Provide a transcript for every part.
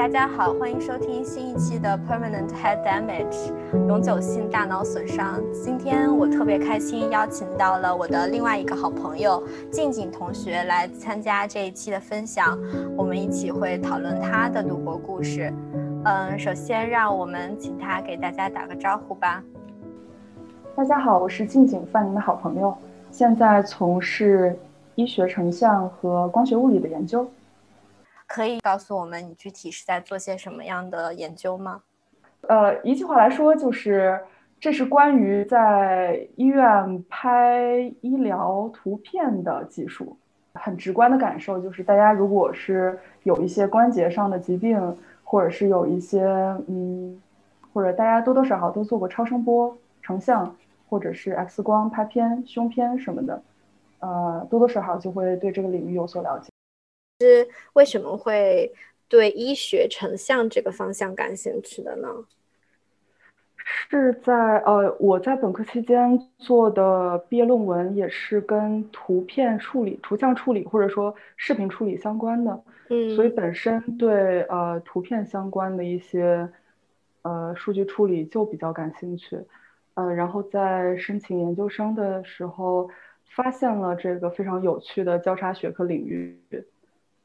大家好，欢迎收听新一期的 Permanent Head Damage 永久性大脑损伤。今天我特别开心，邀请到了我的另外一个好朋友静静同学来参加这一期的分享，我们一起会讨论他的读博故事。嗯，首先让我们请他给大家打个招呼吧。大家好，我是静静，范宁的好朋友，现在从事医学成像和光学物理的研究。可以告诉我们你具体是在做些什么样的研究吗？呃，一句话来说，就是这是关于在医院拍医疗图片的技术。很直观的感受就是，大家如果是有一些关节上的疾病，或者是有一些嗯，或者大家多多少少都做过超声波成像，或者是 X 光拍片、胸片什么的，呃，多多少少就会对这个领域有所了解。是为什么会对医学成像这个方向感兴趣的呢？是在呃，我在本科期间做的毕业论文也是跟图片处理、图像处理或者说视频处理相关的，嗯，所以本身对呃图片相关的一些呃数据处理就比较感兴趣，呃，然后在申请研究生的时候发现了这个非常有趣的交叉学科领域。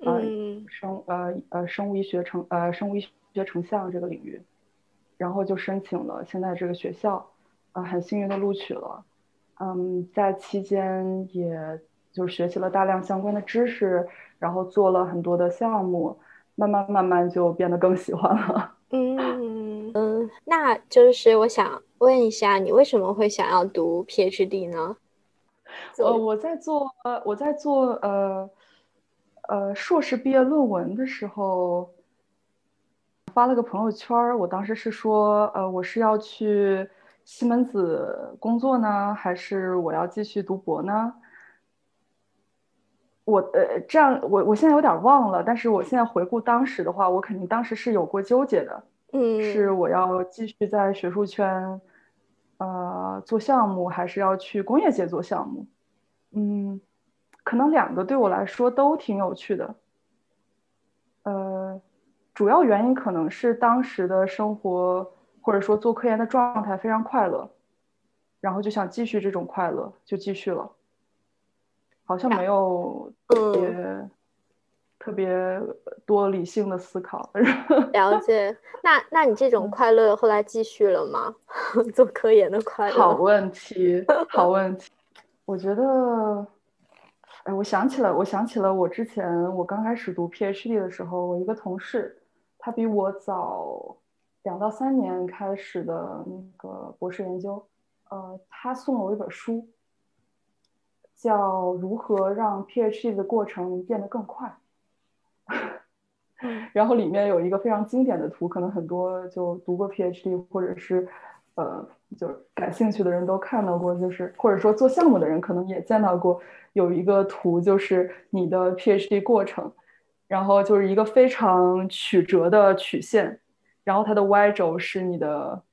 嗯，生呃呃生物医学成呃生物医学成像这个领域，然后就申请了现在这个学校，啊很幸运的录取了，嗯在期间也就是学习了大量相关的知识，然后做了很多的项目，慢慢慢慢就变得更喜欢了。嗯嗯，那就是我想问一下，你为什么会想要读 PhD 呢？呃我在做呃我在做呃。呃，硕士毕业论文的时候发了个朋友圈儿，我当时是说，呃，我是要去西门子工作呢，还是我要继续读博呢？我呃，这样我我现在有点忘了，但是我现在回顾当时的话，我肯定当时是有过纠结的，嗯，是我要继续在学术圈呃做项目，还是要去工业界做项目？嗯。可能两个对我来说都挺有趣的，呃，主要原因可能是当时的生活或者说做科研的状态非常快乐，然后就想继续这种快乐，就继续了，好像没有特别特别多理性的思考。了解，那那你这种快乐后来继续了吗？做科研的快乐？好问题，好问题，我觉得。哎，我想起了，我想起了我之前我刚开始读 PhD 的时候，我一个同事，他比我早两到三年开始的那个博士研究，呃，他送了我一本书，叫《如何让 PhD 的过程变得更快》，然后里面有一个非常经典的图，可能很多就读过 PhD 或者是呃，就是感兴趣的人都看到过，就是或者说做项目的人可能也见到过。有一个图，就是你的 PhD 过程，然后就是一个非常曲折的曲线，然后它的 Y 轴是你的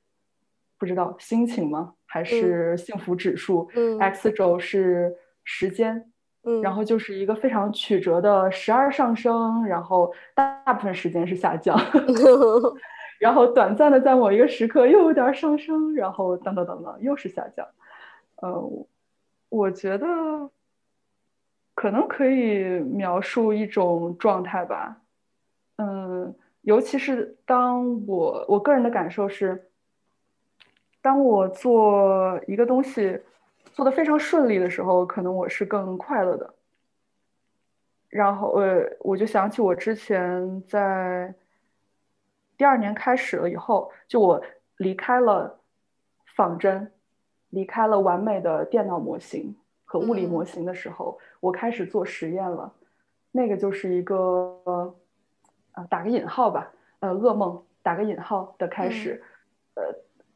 不知道心情吗？还是幸福指数？嗯，X 轴是时间，嗯，然后就是一个非常曲折的时而上升，然后大部分时间是下降，然后短暂的在某一个时刻又有点上升，然后等等等等又是下降。呃，我觉得。可能可以描述一种状态吧，嗯，尤其是当我我个人的感受是，当我做一个东西做的非常顺利的时候，可能我是更快乐的。然后呃，我就想起我之前在第二年开始了以后，就我离开了仿真，离开了完美的电脑模型。和物理模型的时候，我开始做实验了，那个就是一个呃，打个引号吧，呃，噩梦打个引号的开始。呃，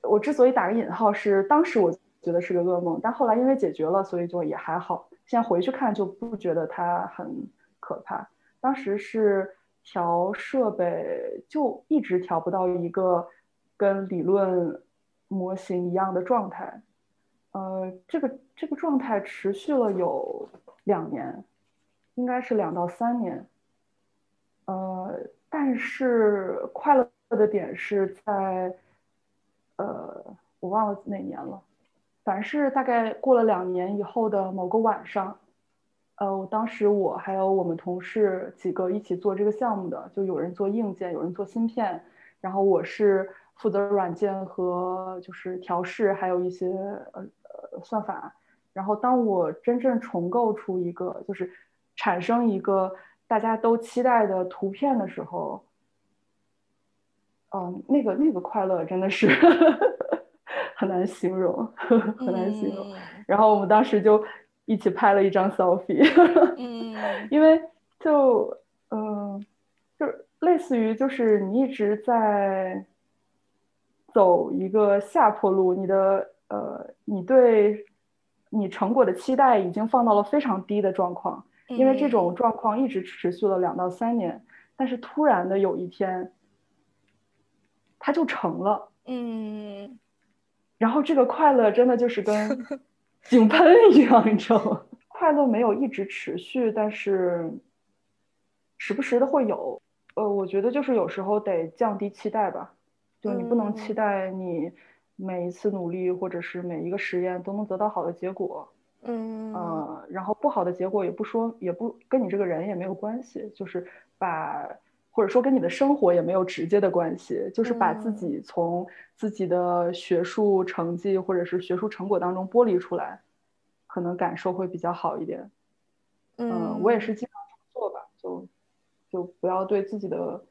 我之所以打个引号，是当时我觉得是个噩梦，但后来因为解决了，所以就也还好。现在回去看就不觉得它很可怕。当时是调设备，就一直调不到一个跟理论模型一样的状态。呃，这个这个状态持续了有两年，应该是两到三年。呃，但是快乐的点是在，呃，我忘了哪年了，反正是大概过了两年以后的某个晚上，呃，当时我还有我们同事几个一起做这个项目的，就有人做硬件，有人做芯片，然后我是负责软件和就是调试，还有一些呃呃算法。然后当我真正重构出一个，就是产生一个。大家都期待的图片的时候，嗯，那个那个快乐真的是 很难形容，很难形容。然后我们当时就一起拍了一张 selfie，嗯，因为就嗯，就类似于就是你一直在走一个下坡路，你的呃，你对你成果的期待已经放到了非常低的状况。因为这种状况一直持续了两到三年，但是突然的有一天，它就成了。嗯，然后这个快乐真的就是跟井喷一样，你知道吗？快乐没有一直持续，但是时不时的会有。呃，我觉得就是有时候得降低期待吧，就你不能期待你每一次努力或者是每一个实验都能得到好的结果。嗯呃，然后不好的结果也不说，也不跟你这个人也没有关系，就是把或者说跟你的生活也没有直接的关系，就是把自己从自己的学术成绩或者是学术成果当中剥离出来，可能感受会比较好一点。嗯，我也是经常这么做吧，就就不要对自己的，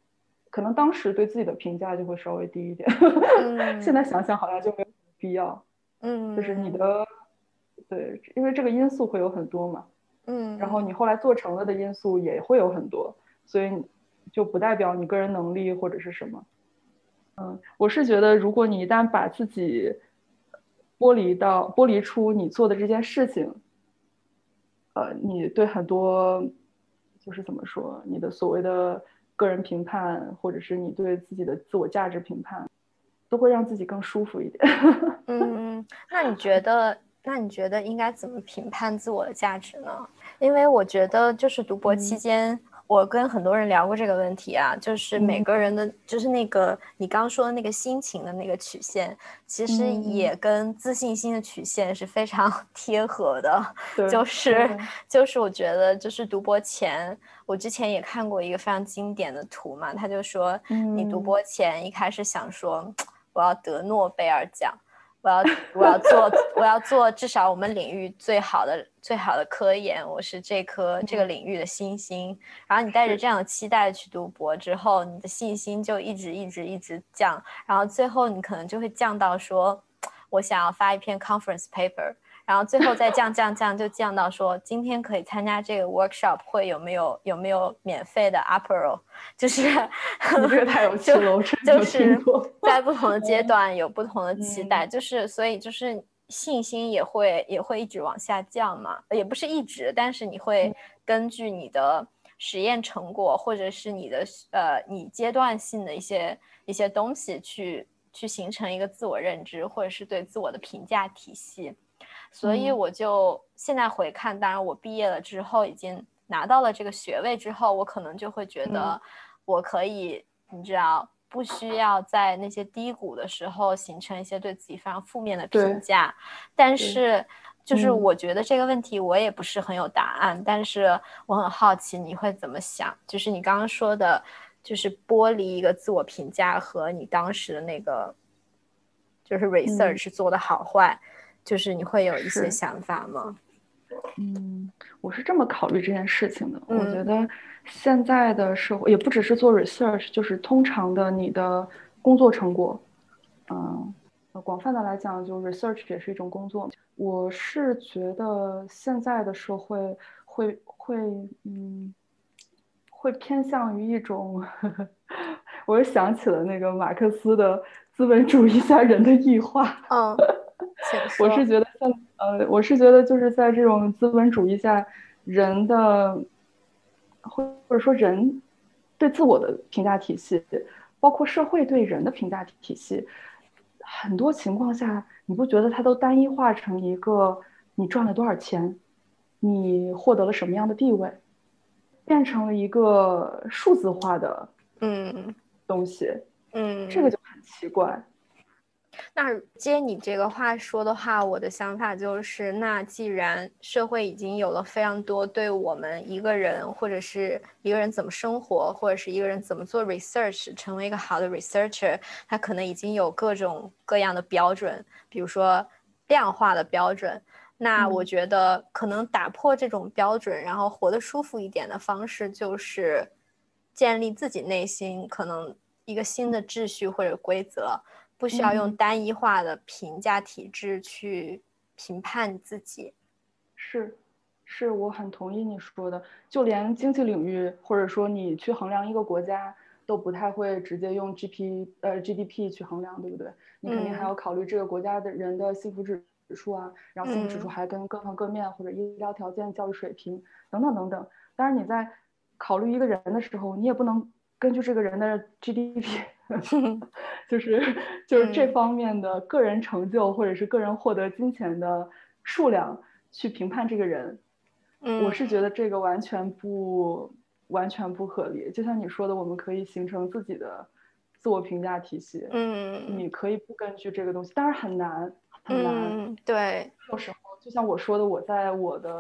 可能当时对自己的评价就会稍微低一点，现在想想好像就没有必要。嗯，就是你的。对，因为这个因素会有很多嘛，嗯，然后你后来做成了的因素也会有很多，所以就不代表你个人能力或者是什么，嗯，我是觉得如果你一旦把自己剥离到剥离出你做的这件事情，呃，你对很多就是怎么说，你的所谓的个人评判，或者是你对自己的自我价值评判，都会让自己更舒服一点。嗯，那你觉得？那你觉得应该怎么评判自我的价值呢？因为我觉得就是读博期间，我跟很多人聊过这个问题啊，就是每个人的，就是那个你刚说的那个心情的那个曲线，其实也跟自信心的曲线是非常 贴合的。就是就是我觉得就是读博前，我之前也看过一个非常经典的图嘛，他就说你读博前一开始想说我要得诺贝尔奖。我要我要做我要做至少我们领域最好的最好的科研，我是这科这个领域的新星。然后你带着这样的期待去读博之后，你的信心就一直一直一直降，然后最后你可能就会降到说，我想要发一篇 conference paper。然后最后再降降降，就降到说今天可以参加这个 workshop 会有没有有没有免费的 apparel，就是这个太有 趣了，就是在不同的阶段有不同的期待，就是所以就是信心也会也会一直往下降嘛，也不是一直，但是你会根据你的实验成果或者是你的呃你阶段性的一些一些东西去去形成一个自我认知或者是对自我的评价体系。所以我就现在回看，当然我毕业了之后，已经拿到了这个学位之后，我可能就会觉得，我可以，你知道，不需要在那些低谷的时候形成一些对自己非常负面的评价。但是，就是我觉得这个问题我也不是很有答案，但是我很好奇你会怎么想。就是你刚刚说的，就是剥离一个自我评价和你当时的那个，就是 research 做的好坏。就是你会有一些想法吗？嗯，我是这么考虑这件事情的。我觉得现在的社会也不只是做 research，就是通常的你的工作成果，嗯，广泛的来讲，就 research 也是一种工作。我是觉得现在的社会会会嗯，会偏向于一种，我又想起了那个马克思的资本主义下人的异化。嗯。我是觉得像呃，我是觉得就是在这种资本主义下，人的或或者说人对自我的评价体系，包括社会对人的评价体系，很多情况下，你不觉得它都单一化成一个你赚了多少钱，你获得了什么样的地位，变成了一个数字化的嗯东西，嗯，这个就很奇怪。那接你这个话说的话，我的想法就是，那既然社会已经有了非常多对我们一个人或者是一个人怎么生活，或者是一个人怎么做 research，成为一个好的 researcher，他可能已经有各种各样的标准，比如说量化的标准。那我觉得可能打破这种标准，然后活得舒服一点的方式，就是建立自己内心可能一个新的秩序或者规则。不需要用单一化的评价体制去评判自己，是，是我很同意你说的。就连经济领域，或者说你去衡量一个国家，都不太会直接用 G P 呃 G D P 去衡量，对不对？你肯定还要考虑这个国家的人的幸福指指数啊，然后幸福指数还跟各方各面或者医疗条件、教育水平等等等等。当然你在考虑一个人的时候，你也不能根据这个人的 G D P。就是就是这方面的个人成就，或者是个人获得金钱的数量去评判这个人，我是觉得这个完全不完全不合理。就像你说的，我们可以形成自己的自我评价体系。嗯，你可以不根据这个东西，当然很难很难。对，有时候就像我说的，我在我的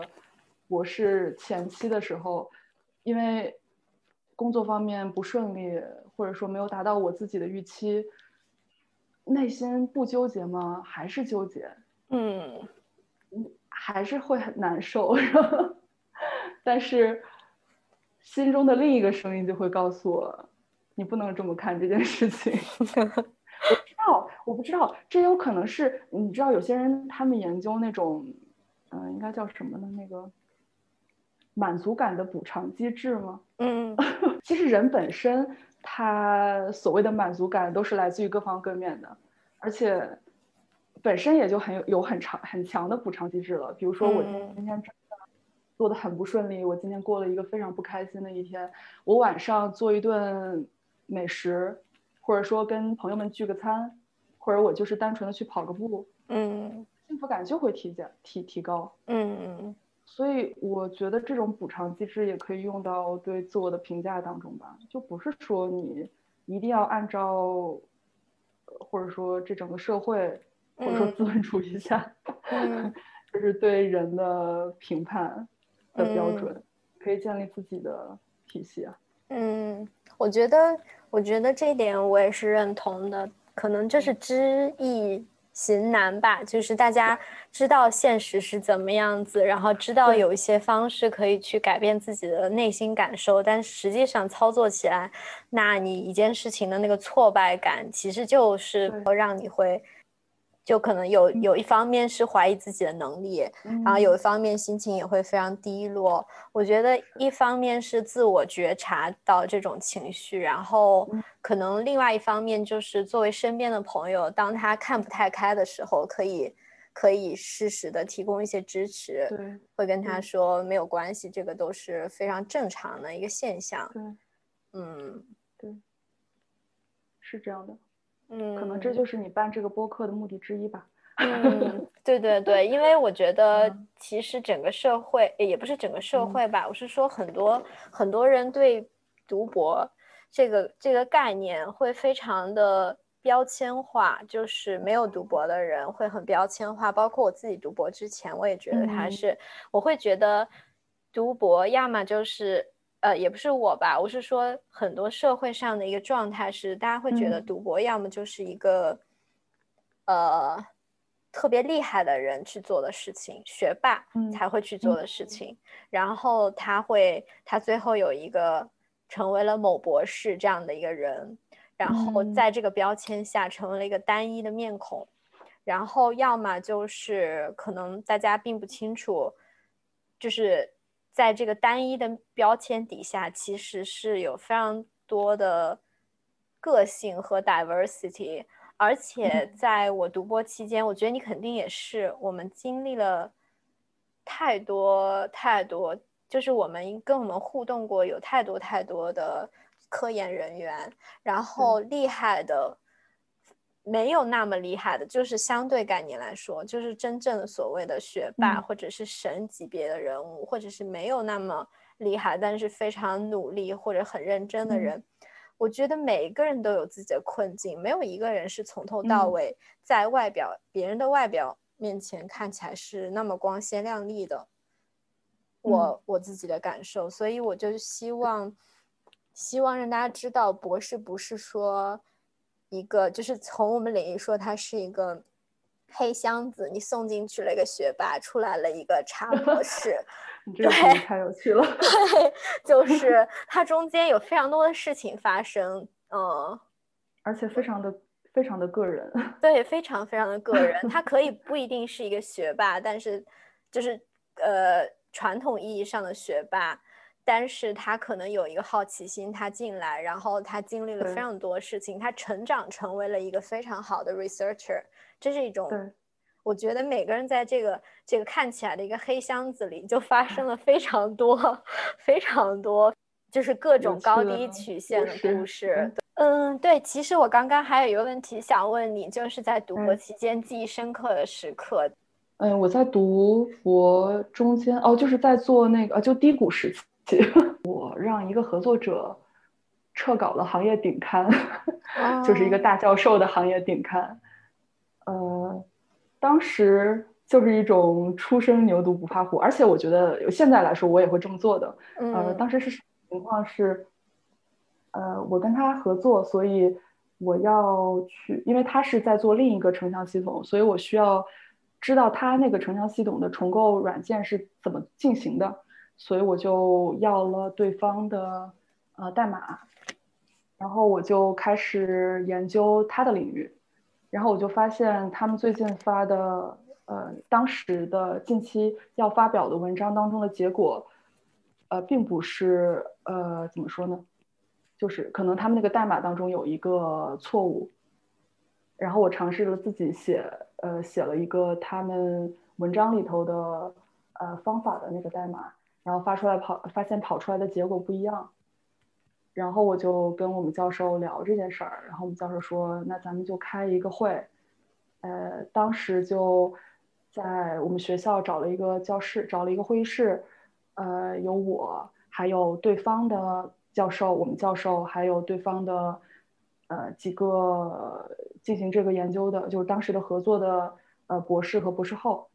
博士前期的时候，因为工作方面不顺利。或者说没有达到我自己的预期，内心不纠结吗？还是纠结？嗯，还是会很难受。但是心中的另一个声音就会告诉我，你不能这么看这件事情。我不知道，我不知道，这有可能是你知道，有些人他们研究那种，嗯，应该叫什么呢？那个满足感的补偿机制吗？嗯，其实人本身。他所谓的满足感都是来自于各方各面的，而且本身也就很有有很长很强的补偿机制了。比如说我今天真的做的很不顺利，我今天过了一个非常不开心的一天，我晚上做一顿美食，或者说跟朋友们聚个餐，或者我就是单纯的去跑个步，嗯，幸福感就会提减提提高，嗯嗯。所以我觉得这种补偿机制也可以用到对自我的评价当中吧，就不是说你一定要按照，或者说这整个社会，或者说资本主义下，就是对人的评判的标准，可以建立自己的体系啊。嗯，我觉得，我觉得这一点我也是认同的，可能这是知易。行难吧，就是大家知道现实是怎么样子，然后知道有一些方式可以去改变自己的内心感受，但实际上操作起来，那你一件事情的那个挫败感，其实就是让你会。就可能有有一方面是怀疑自己的能力，然后有一方面心情也会非常低落。我觉得一方面是自我觉察到这种情绪，然后可能另外一方面就是作为身边的朋友，当他看不太开的时候，可以可以适时的提供一些支持，会跟他。说没有关系，这个都是非常正常的一个现象。嗯，对，是这样的。嗯，可能这就是你办这个播客的目的之一吧。嗯，对对对，因为我觉得其实整个社会也不是整个社会吧，我是说很多很多人对读博这个这个概念会非常的标签化，就是没有读博的人会很标签化。包括我自己读博之前，我也觉得他是，我会觉得读博要么就是。呃，也不是我吧，我是说很多社会上的一个状态是，大家会觉得赌博要么就是一个，呃，特别厉害的人去做的事情，学霸才会去做的事情，然后他会，他最后有一个成为了某博士这样的一个人，然后在这个标签下成为了一个单一的面孔，然后要么就是可能大家并不清楚，就是。在这个单一的标签底下，其实是有非常多的个性和 diversity。而且在我读博期间，我觉得你肯定也是，我们经历了太多太多，就是我们跟我们互动过有太多太多的科研人员，然后厉害的。没有那么厉害的，就是相对概念来说，就是真正的所谓的学霸，或者是神级别的人物，或者是没有那么厉害，但是非常努力或者很认真的人。我觉得每一个人都有自己的困境，没有一个人是从头到尾在外表别人的外表面前看起来是那么光鲜亮丽的。我我自己的感受，所以我就希望希望让大家知道，博士不是说一个，就是从我们领域说，它是一个黑箱子，你送进去了一个学霸，出来了一个差博士。对，太有趣了。对，就 是它中间有非常多的事情发生，嗯，而且非常的非常的个人。对，非常非常的个人。他可以不一定是一个学霸，但是就是呃传统意义上的学霸，但是他可能有一个好奇心，他进来，然后他经历了非常多事情，他成长成为了一个非常好的 researcher，这是一种。我觉得每个人在这个这个看起来的一个黑箱子里，就发生了非常多、非常多，就是各种高低曲线的故事。嗯，对。其实我刚刚还有一个问题想问你，就是在读博期间记忆深刻的时刻。嗯，我在读博中间哦，就是在做那个就低谷时期，我让一个合作者撤稿了行业顶刊，就是一个大教授的行业顶刊。呃。当时就是一种初生牛犊不怕虎，而且我觉得现在来说我也会这么做的。呃，当时是情况是，呃，我跟他合作，所以我要去，因为他是在做另一个成像系统，所以我需要知道他那个成像系统的重构软件是怎么进行的，所以我就要了对方的呃代码，然后我就开始研究他的领域。然后我就发现他们最近发的，呃，当时的近期要发表的文章当中的结果，呃，并不是，呃，怎么说呢？就是可能他们那个代码当中有一个错误。然后我尝试了自己写，呃，写了一个他们文章里头的，呃，方法的那个代码，然后发出来跑，发现跑出来的结果不一样。然后我就跟我们教授聊这件事儿，然后我们教授说：“那咱们就开一个会。”呃，当时就在我们学校找了一个教室，找了一个会议室，呃，有我，还有对方的教授，我们教授，还有对方的呃几个进行这个研究的，就是当时的合作的呃博士和博士后，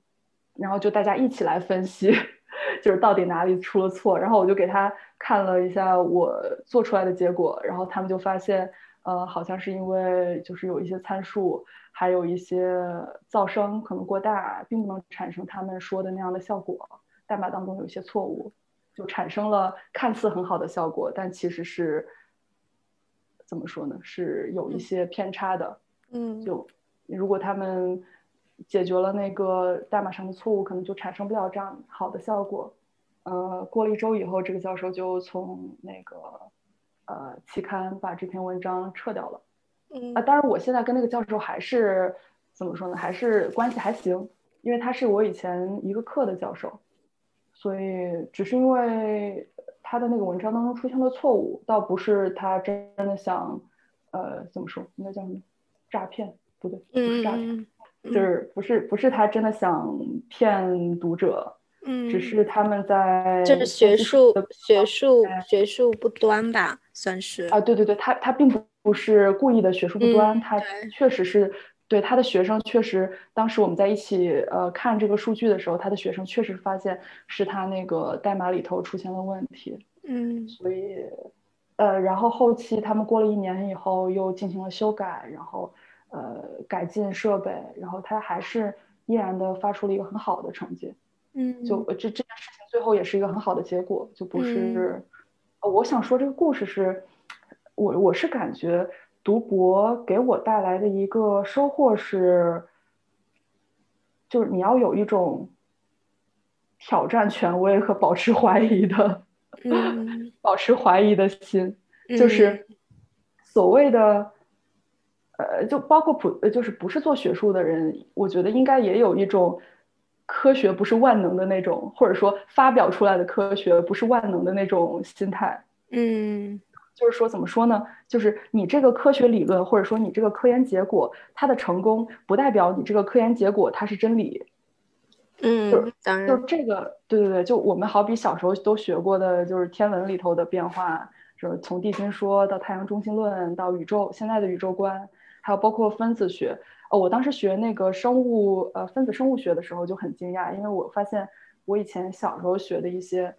然后就大家一起来分析。就是到底哪里出了错，然后我就给他看了一下我做出来的结果，然后他们就发现，呃，好像是因为就是有一些参数，还有一些噪声可能过大，并不能产生他们说的那样的效果，代码当中有一些错误，就产生了看似很好的效果，但其实是怎么说呢？是有一些偏差的。嗯，就如果他们。解决了那个代码上的错误，可能就产生不了这样好的效果。呃，过了一周以后，这个教授就从那个呃期刊把这篇文章撤掉了。嗯啊，当然我现在跟那个教授还是怎么说呢？还是关系还行，因为他是我以前一个课的教授，所以只是因为他的那个文章当中出现了错误，倒不是他真的想呃怎么说，应该叫什么诈骗？不对，不是诈骗。就是不是不是他真的想骗读者，嗯，只是他们在就是学术学术学术不端吧，算是啊，对对对，他他并不不是故意的学术不端，他确实是对他的学生确实，当时我们在一起呃看这个数据的时候，他的学生确实发现是他那个代码里头出现了问题，嗯，所以呃，然后后期他们过了一年以后又进行了修改，然后。呃，改进设备，然后他还是依然的发出了一个很好的成绩，嗯，就这这件事情最后也是一个很好的结果，就不是，我想说这个故事是，我我是感觉读博给我带来的一个收获是，就是你要有一种挑战权威和保持怀疑的，嗯，保持怀疑的心，就是所谓的。呃，就包括普，就是不是做学术的人，我觉得应该也有一种科学不是万能的那种，或者说发表出来的科学不是万能的那种心态。嗯，就是说怎么说呢？就是你这个科学理论，或者说你这个科研结果，它的成功不代表你这个科研结果它是真理。嗯，当然，就这个，对对对，就我们好比小时候都学过的，就是天文里头的变化。就是从地心说到太阳中心论到宇宙现在的宇宙观，还有包括分子学。呃，我当时学那个生物呃分子生物学的时候就很惊讶，因为我发现我以前小时候学的一些，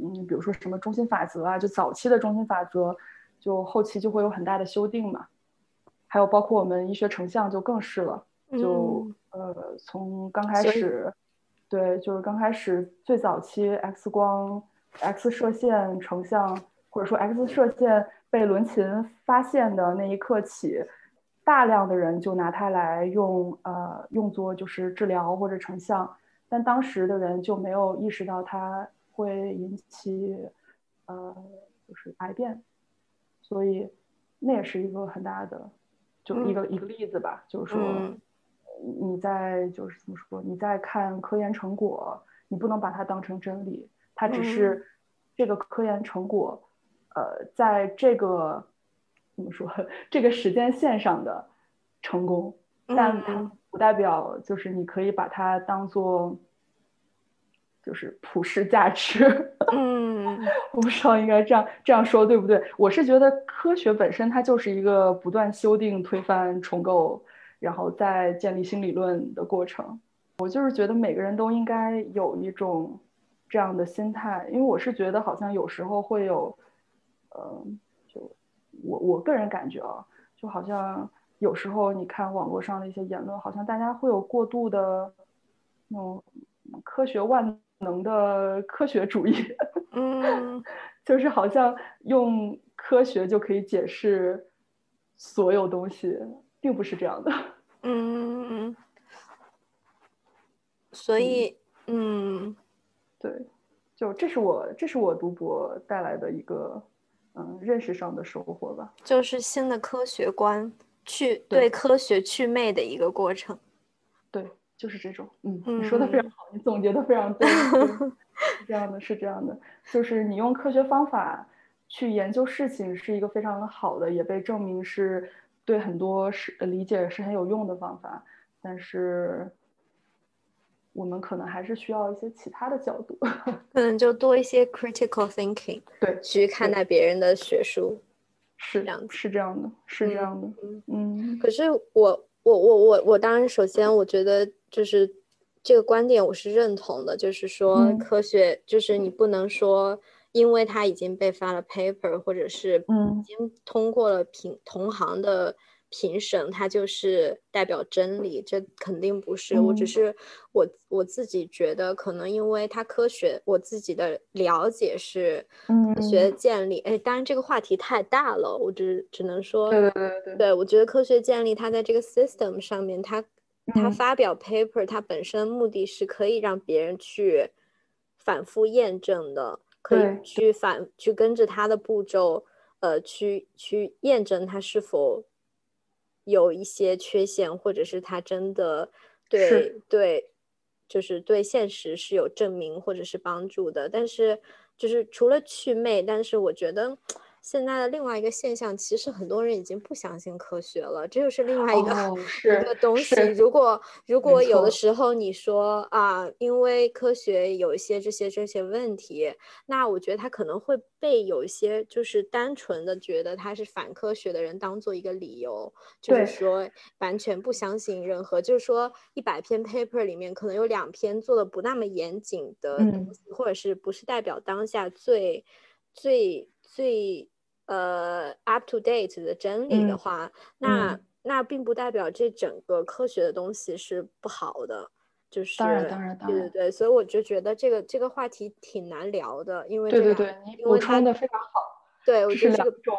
嗯，比如说什么中心法则啊，就早期的中心法则，就后期就会有很大的修订嘛。还有包括我们医学成像就更是了，就呃从刚开始，对，就是刚开始最早期 X 光、X 射线成像，或者说 X 射线被伦琴发现的那一刻起。大量的人就拿它来用，呃，用作就是治疗或者成像，但当时的人就没有意识到它会引起，呃，就是癌变，所以那也是一个很大的，就一个一个例子吧，就是说，你在就是怎么说，你在看科研成果，你不能把它当成真理，它只是这个科研成果，呃，在这个。怎么说？这个时间线上的成功，但它不代表就是你可以把它当做就是普世价值。嗯，我不知道应该这样这样说对不对？我是觉得科学本身它就是一个不断修订、推翻、重构，然后再建立新理论的过程。我就是觉得每个人都应该有一种这样的心态，因为我是觉得好像有时候会有，嗯。我我个人感觉啊，就好像有时候你看网络上的一些言论，好像大家会有过度的那种科学万能的科学主义，嗯，就是好像用科学就可以解释所有东西，并不是这样的。嗯，所以，嗯，对，就这是我这是我读博带来的一个。嗯，认识上的收获吧，就是新的科学观，去对科学祛魅的一个过程。对，就是这种。嗯，你说的非常好，你总结的非常对。是这样的，是这样的，就是你用科学方法去研究事情，是一个非常好的，也被证明是对很多是理解是很有用的方法。但是。我们可能还是需要一些其他的角度，可能就多一些 critical thinking，对，去看待别人的学术，是这样，是这样的，是这样的，嗯。可是我，我，我，我，我当然，首先，我觉得就是这个观点我是认同的，就是说科学，就是你不能说，因为它已经被发了 paper，或者是已经通过了评同行的。评审它就是代表真理，这肯定不是。我只是我我自己觉得，可能因为它科学，我自己的了解是科学建立。哎，当然这个话题太大了，我只只能说，对对对对，对我觉得科学建立它在这个 system 上面，它它发表 paper，它本身目的是可以让别人去反复验证的，可以去反去跟着它的步骤，呃，去去验证它是否。有一些缺陷，或者是他真的对对，就是对现实是有证明或者是帮助的。但是，就是除了祛魅，但是我觉得。现在的另外一个现象，其实很多人已经不相信科学了，这就是另外一个 一个东西。如果如果有的时候你说啊，因为科学有一些这些这些问题，那我觉得他可能会被有一些就是单纯的觉得他是反科学的人当做一个理由，就是说完全不相信任何，就是说一百篇 paper 里面可能有两篇做的不那么严谨的东西，或者是不是代表当下最最最。呃，up to date 的真理的话，那那并不代表这整个科学的东西是不好的，就是当然当然当然，对对对，所以我就觉得这个这个话题挺难聊的，因为对对对，你补充的非常好，对，这是两种，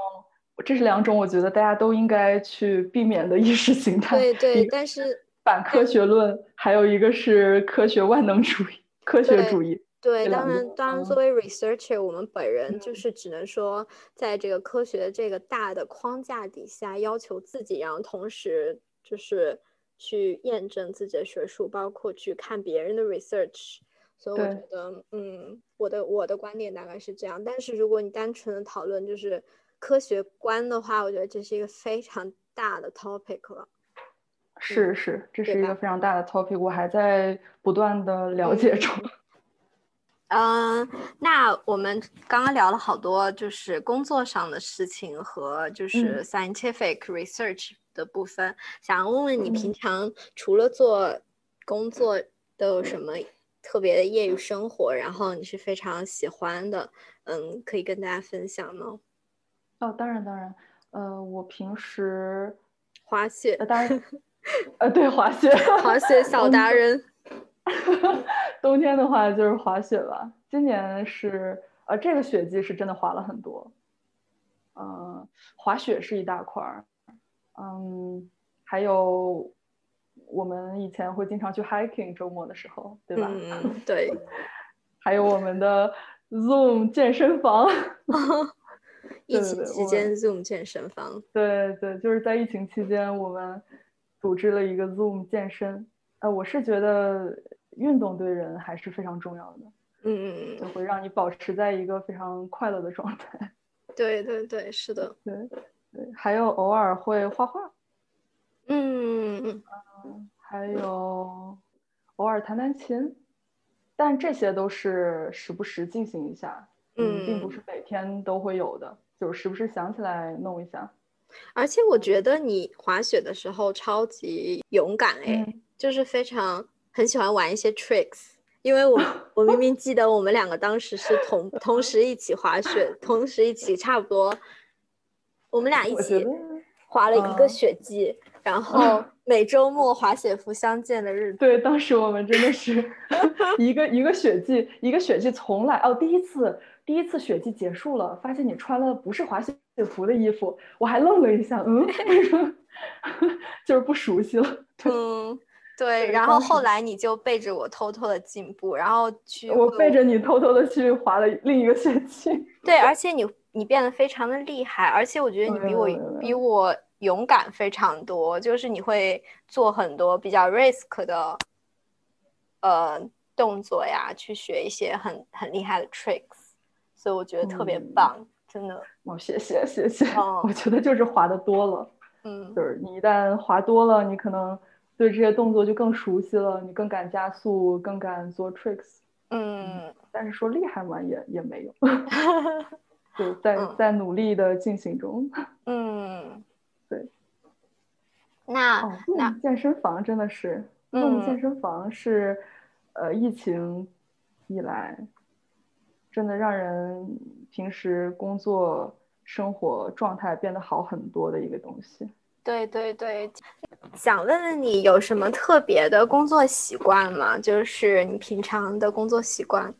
这是两种，我觉得大家都应该去避免的意识形态，对对，但是反科学论，还有一个是科学万能主义，科学主义。对，当然，当然，作为 researcher，我们本人就是只能说，在这个科学这个大的框架底下，要求自己，然后同时就是去验证自己的学术，包括去看别人的 research。所以我觉得，嗯，我的我的观点大概是这样。但是如果你单纯的讨论就是科学观的话，我觉得这是一个非常大的 topic 了。是是，这是一个非常大的 topic，我还在不断的了解中。嗯，那我们刚刚聊了好多，就是工作上的事情和就是 scientific research 的部分。想问问你，平常除了做工作，都有什么特别的业余生活？然后你是非常喜欢的，嗯，可以跟大家分享吗？哦，当然当然，呃，我平时滑雪，当然，呃，对，滑雪，滑雪小达人。冬天的话就是滑雪吧。今年是呃，这个雪季是真的滑了很多。嗯，滑雪是一大块儿。嗯，还有我们以前会经常去 hiking，周末的时候，对吧？嗯，对。还有我们的 Zoom 健身房。疫情期间 Zoom 健身房。对对，就是在疫情期间，我们组织了一个 Zoom 健身。呃，我是觉得运动对人还是非常重要的，嗯嗯嗯，就会让你保持在一个非常快乐的状态。对对对，是的，对对，还有偶尔会画画，嗯嗯，还有偶尔弹弹琴，但这些都是时不时进行一下，嗯，并不是每天都会有的，就是时不时想起来弄一下。而且我觉得你滑雪的时候超级勇敢哎。就是非常很喜欢玩一些 tricks，因为我 我明明记得我们两个当时是同同时一起滑雪，同时一起差不多，我们俩一起滑了一个雪季，然 后每周末滑雪服相见的日子。对，当时我们真的是一个一个雪季，一个雪季从来哦，第一次第一次雪季结束了，发现你穿了不是滑雪服的衣服，我还愣了一下，嗯，为什么？就是不熟悉了，嗯。对，然后后来你就背着我偷偷的进步，然后去我背着你偷偷的去滑了另一个学期。对，而且你你变得非常的厉害，而且我觉得你比我比我勇敢非常多，就是你会做很多比较 risk 的呃动作呀，去学一些很很厉害的 tricks，所以我觉得特别棒，真的。哦，谢谢谢谢，哦 我觉得就是滑的多了，嗯，就是你一旦滑多了，你可能。对这些动作就更熟悉了，你更敢加速，更敢做 tricks。嗯，但是说厉害嘛，也也没有，对在在努力的进行中。嗯，对。那那健身房真的是，嗯，健身房是呃疫情以来真的让人平时工作生活状态变得好很多的一个东西。对对对，想问问你有什么特别的工作习惯吗？就是你平常的工作习惯。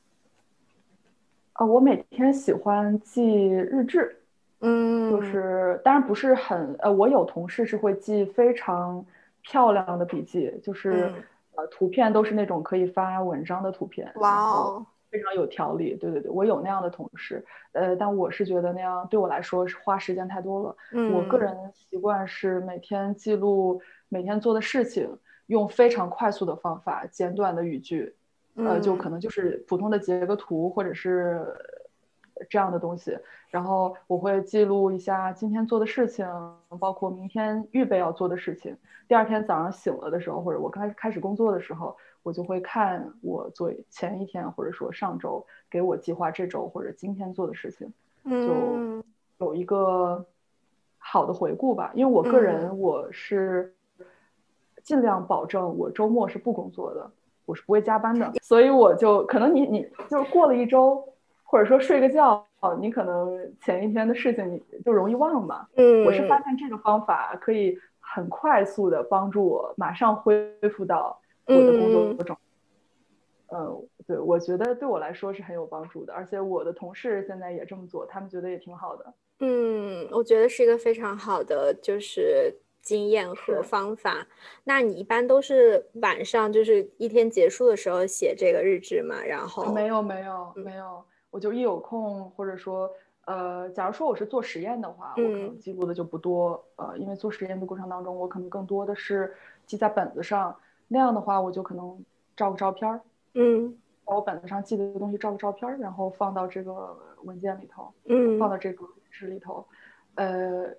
呃，我每天喜欢记日志，嗯，就是当然不是很呃，我有同事是会记非常漂亮的笔记，就是呃图片都是那种可以发文章的图片。哇哦。非常有条理，对对对，我有那样的同事，呃，但我是觉得那样对我来说是花时间太多了。嗯，我个人习惯是每天记录每天做的事情，用非常快速的方法，简短的语句，呃，就可能就是普通的截个图或者是这样的东西。然后我会记录一下今天做的事情，包括明天预备要做的事情。第二天早上醒了的时候，或者我刚开始工作的时候。我就会看我做前一天或者说上周给我计划这周或者今天做的事情，就有一个好的回顾吧。因为我个人我是尽量保证我周末是不工作的，我是不会加班的，所以我就可能你你就是过了一周，或者说睡个觉，你可能前一天的事情你就容易忘嘛。嗯，我是发现这个方法可以很快速的帮助我马上恢复到。我的工作状，嗯，对，我觉得对我来说是很有帮助的，而且我的同事现在也这么做，他们觉得也挺好的。嗯，我觉得是一个非常好的就是经验和方法。那你一般都是晚上就是一天结束的时候写这个日志嘛？然后没有没有没有，我就一有空或者说呃，假如说我是做实验的话，我可能记录的就不多，呃，因为做实验的过程当中，我可能更多的是记在本子上。那样的话，我就可能照个照片儿，嗯，把我本子上记的东西照个照片儿，然后放到这个文件里头，嗯，放到这个纸里头，呃，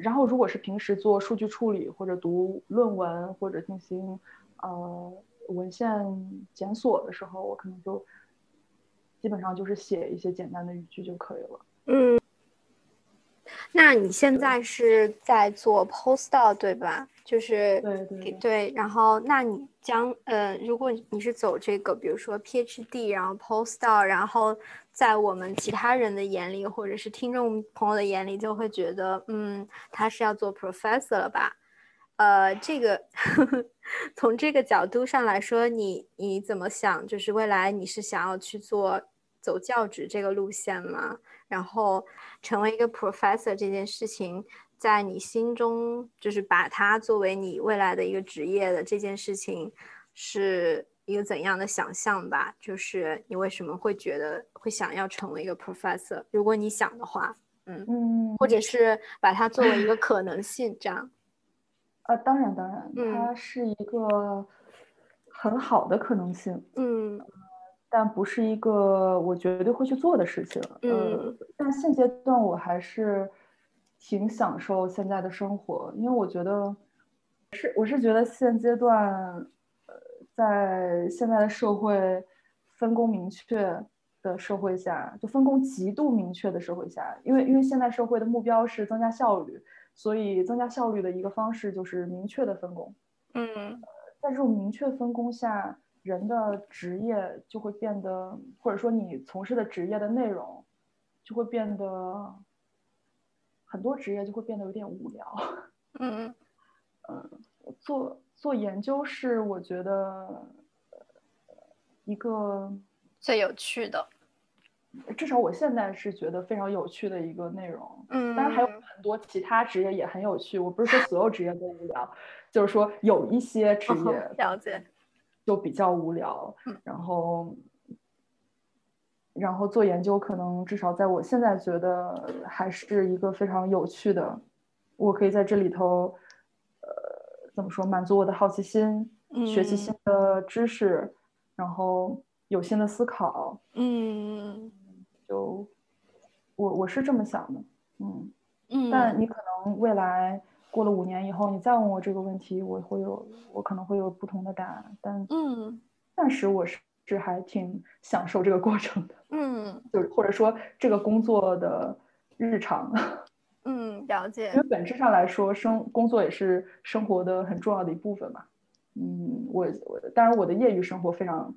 然后如果是平时做数据处理或者读论文或者进行呃文献检索的时候，我可能就基本上就是写一些简单的语句就可以了。嗯，那你现在是在做 postdoc 对吧？就是对对对，然后那你将呃，如果你是走这个，比如说 PhD，然后 postdoc，然后在我们其他人的眼里，或者是听众朋友的眼里，就会觉得，嗯，他是要做 professor 了吧？呃，这个 从这个角度上来说，你你怎么想？就是未来你是想要去做走教职这个路线吗？然后成为一个 professor 这件事情。在你心中，就是把它作为你未来的一个职业的这件事情，是一个怎样的想象吧？就是你为什么会觉得会想要成为一个 professor？如果你想的话，嗯嗯，或者是把它作为一个 可能性，这样。啊，当然当然，它是一个很好的可能性，嗯，但不是一个我绝对会去做的事情，嗯，但现阶段我还是。挺享受现在的生活，因为我觉得是我是觉得现阶段，呃，在现在的社会分工明确的社会下，就分工极度明确的社会下，因为因为现在社会的目标是增加效率，所以增加效率的一个方式就是明确的分工。嗯，在这种明确分工下，人的职业就会变得，或者说你从事的职业的内容就会变得。很多职业就会变得有点无聊。嗯嗯做做研究是我觉得一个最有趣的，至少我现在是觉得非常有趣的一个内容。嗯，当然还有很多其他职业也很有趣。我不是说 所有职业都无聊，就是说有一些职业了解就比较无聊。然后。然后做研究，可能至少在我现在觉得还是一个非常有趣的。我可以在这里头，呃，怎么说，满足我的好奇心，学习新的知识，然后有新的思考。嗯，就我我是这么想的。嗯嗯。但你可能未来过了五年以后，你再问我这个问题，我会有我可能会有不同的答案。但嗯，暂时我是。是还挺享受这个过程的，嗯，就是或者说这个工作的日常，嗯，了解。因为本质上来说，生工作也是生活的很重要的一部分嘛。嗯，我我当然我的业余生活非常，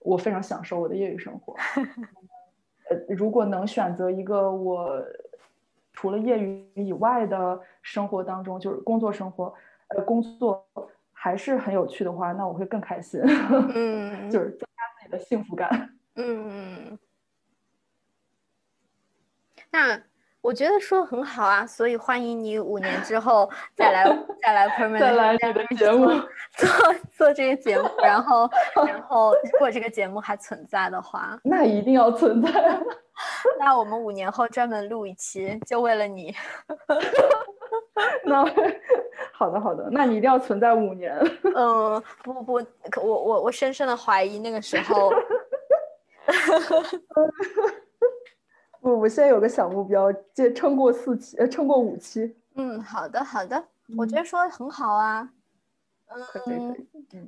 我非常享受我的业余生活。呃，如果能选择一个我除了业余以外的生活当中，就是工作生活，呃，工作。还是很有趣的话，那我会更开心。嗯，就是的幸福感。嗯，那我觉得说很好啊，所以欢迎你五年之后 再来再来 permanent 再来你的节目做 做这个节目，然后然后如果这个节目还存在的话，那一定要存在。那我们五年后专门录一期，就为了你。那 好的好的，那你一定要存在五年。嗯，不不不，我我我深深的怀疑那个时候。不，我现在有个小目标，接撑过四期，呃，撑过五期。嗯，好的好的，我觉得说的很好啊。嗯，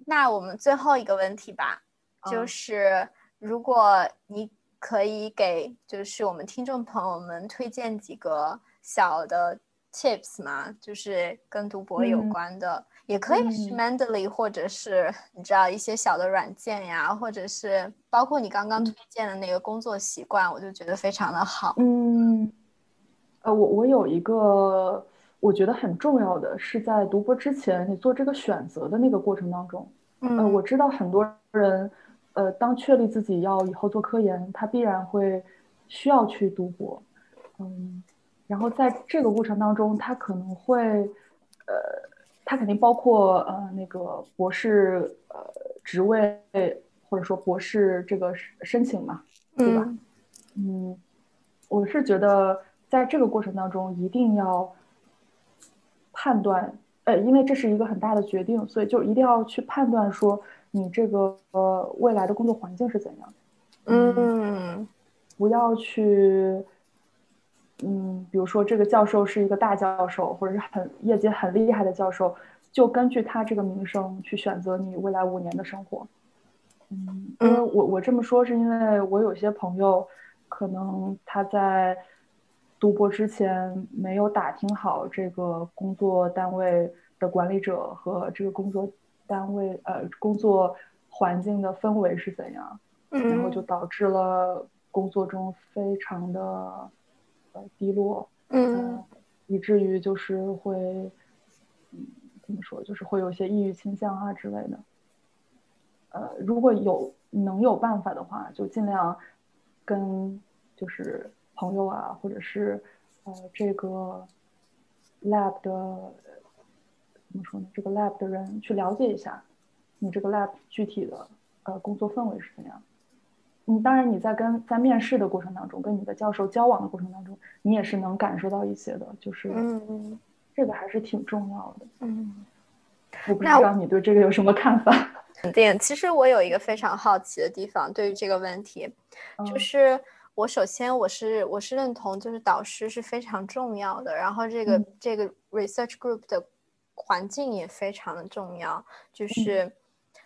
那我们最后一个问题吧，就是如果你可以给，就是我们听众朋友们推荐几个小的。Tips 嘛，就是跟读博有关的，也可以是 Mendeley，或者是你知道一些小的软件呀，或者是包括你刚刚推荐的那个工作习惯，我就觉得非常的好。嗯，呃，我我有一个我觉得很重要的是在读博之前，你做这个选择的那个过程当中，嗯，我知道很多人，呃，当确立自己要以后做科研，他必然会需要去读博，嗯。然后在这个过程当中，他可能会，呃，他肯定包括呃那个博士呃职位或者说博士这个申请嘛，对吧？嗯，我是觉得在这个过程当中一定要判断，呃，因为这是一个很大的决定，所以就一定要去判断说你这个呃未来的工作环境是怎样的。嗯，不要去。嗯，比如说这个教授是一个大教授，或者是很业界很厉害的教授，就根据他这个名声去选择你未来五年的生活。嗯，因为我我这么说是因为我有些朋友，可能他在读博之前没有打听好这个工作单位的管理者和这个工作单位呃工作环境的氛围是怎样，然后就导致了工作中非常的呃低落，嗯，以至于就是会嗯怎么说，就是会有一些抑郁倾向啊之类的。呃，如果有能有办法的话，就尽量跟就是朋友啊，或者是呃这个 lab 的怎么说呢？这个 lab 的人去了解一下你这个 lab 具体的呃工作氛围是怎样。嗯，当然你在跟在面试的过程当中，跟你的教授交往的过程当中，你也是能感受到一些的，就是嗯嗯，这个还是挺重要的。嗯，我不知道你对这个有什么看法？肯定，其实我有一个非常好奇的地方，对于这个问题，就是我首先我是我是认同，就是导师是非常重要的，然后这个这个 research group 的环境也非常的重要，就是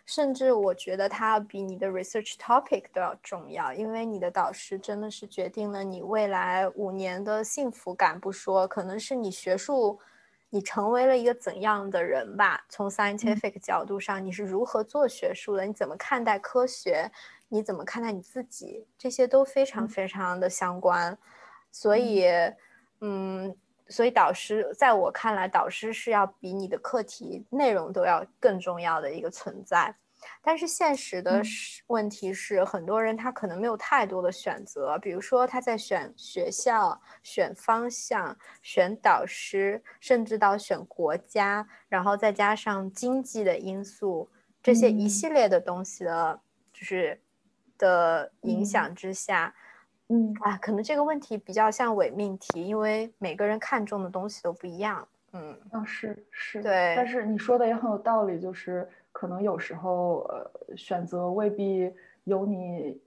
甚至我觉得它比你的 research topic 都要重要，因为你的导师真的是决定了你未来五年的幸福感不说，可能是你学术。你成为了一个怎样的人吧？从 scientific 角度上，你是如何做学术的？你怎么看待科学？你怎么看待你自己？这些都非常非常的相关。所以，嗯，所以导师在我看来，导师是要比你的课题内容都要更重要的一个存在。但是现实的问题是，很多人他可能没有太多的选择，比如说他在选学校、选方向、选导师，甚至到选国家，然后再加上经济的因素，这些一系列的东西的，就是的影响之下，嗯啊，可能这个问题比较像伪命题，因为每个人看重的东西都不一样。嗯，啊是是，对，但是你说的也很有道理，就是。可能有时候，呃，选择未必有你，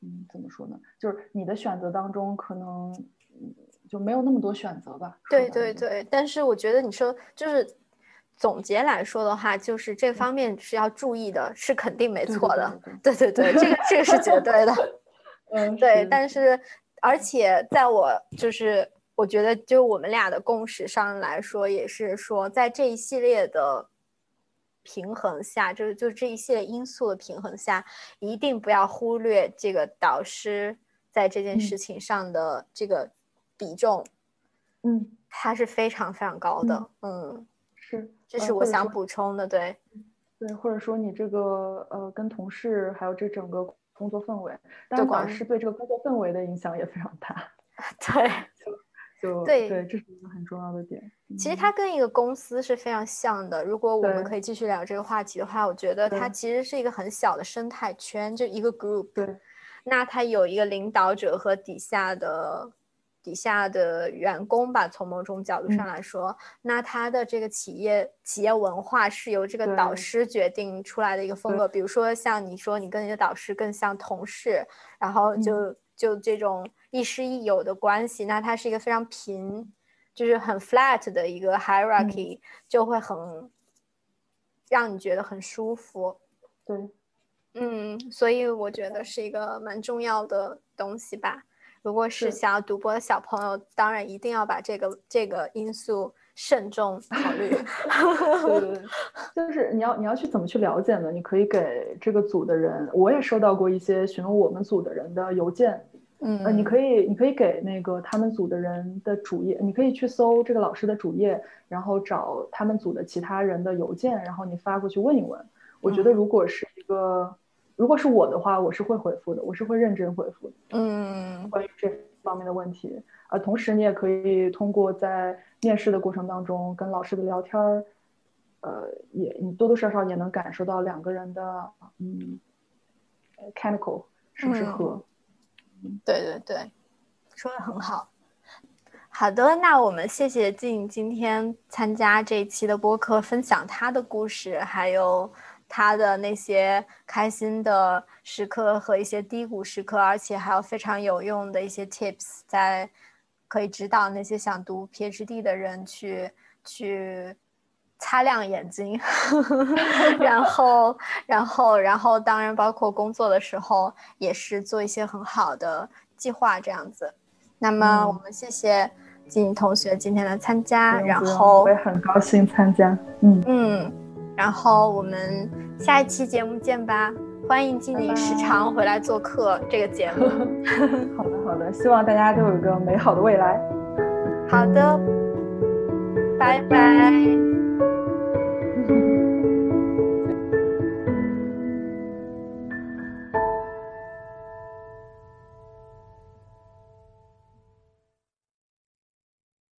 嗯，怎么说呢？就是你的选择当中，可能就没有那么多选择吧。对对对，但是我觉得你说就是总结来说的话，就是这方面是要注意的，是肯定没错的。对对对，这个这个是绝对的。嗯，对。但是，而且在我就是我觉得，就我们俩的共识上来说，也是说在这一系列的。平衡下，就是就这一系列因素的平衡下，一定不要忽略这个导师在这件事情上的这个比重，嗯，它是非常非常高的，嗯，是，这是我想补充的，对，对，或者说你这个呃跟同事还有这整个工作氛围，但导师对这个工作氛围的影响也非常大，对。就对对，这是一个很重要的点。其实它跟一个公司是非常像的。如果我们可以继续聊这个话题的话，我觉得它其实是一个很小的生态圈，就一个 group。对。那它有一个领导者和底下的底下的员工吧。从某种角度上来说，那他的这个企业企业文化是由这个导师决定出来的一个风格。比如说像你说，你跟你的导师更像同事，然后就就这种。亦师亦友的关系，那它是一个非常平，就是很 flat 的一个 hierarchy，就会很让你觉得很舒服。对，嗯，所以我觉得是一个蛮重要的东西吧。如果是想要读博的小朋友，当然一定要把这个这个因素慎重考虑。对对对，就是你要你要去怎么去了解呢？你可以给这个组的人，我也收到过一些询问我们组的人的邮件。嗯，呃，你可以，你可以给那个他们组的人的主页，你可以去搜这个老师的主页，然后找他们组的其他人的邮件，然后你发过去问一问。我觉得如果是一个，如果是我的话，我是会回复的，我是会认真回复的。嗯，关于这方面的问题，呃，同时你也可以通过在面试的过程当中跟老师的聊天儿，呃，也你多多少少也能感受到两个人的嗯，chemical 是不是合。对对对，说的很好。好的，那我们谢谢静今天参加这一期的播客，分享她的故事，还有他的那些开心的时刻和一些低谷时刻，而且还有非常有用的一些 tips，在可以指导那些想读 PhD 的人去去擦亮眼睛，然后，然后，然后，当然包括工作的时候，也是做一些很好的计划这样子。那么，我们谢谢静怡同学今天的参加，然后我也很高兴参加。嗯嗯，然后我们下一期节目见吧。欢迎静怡时常回来做客这个节目。好的，好的，希望大家都有一个美好的未来。好的，拜拜。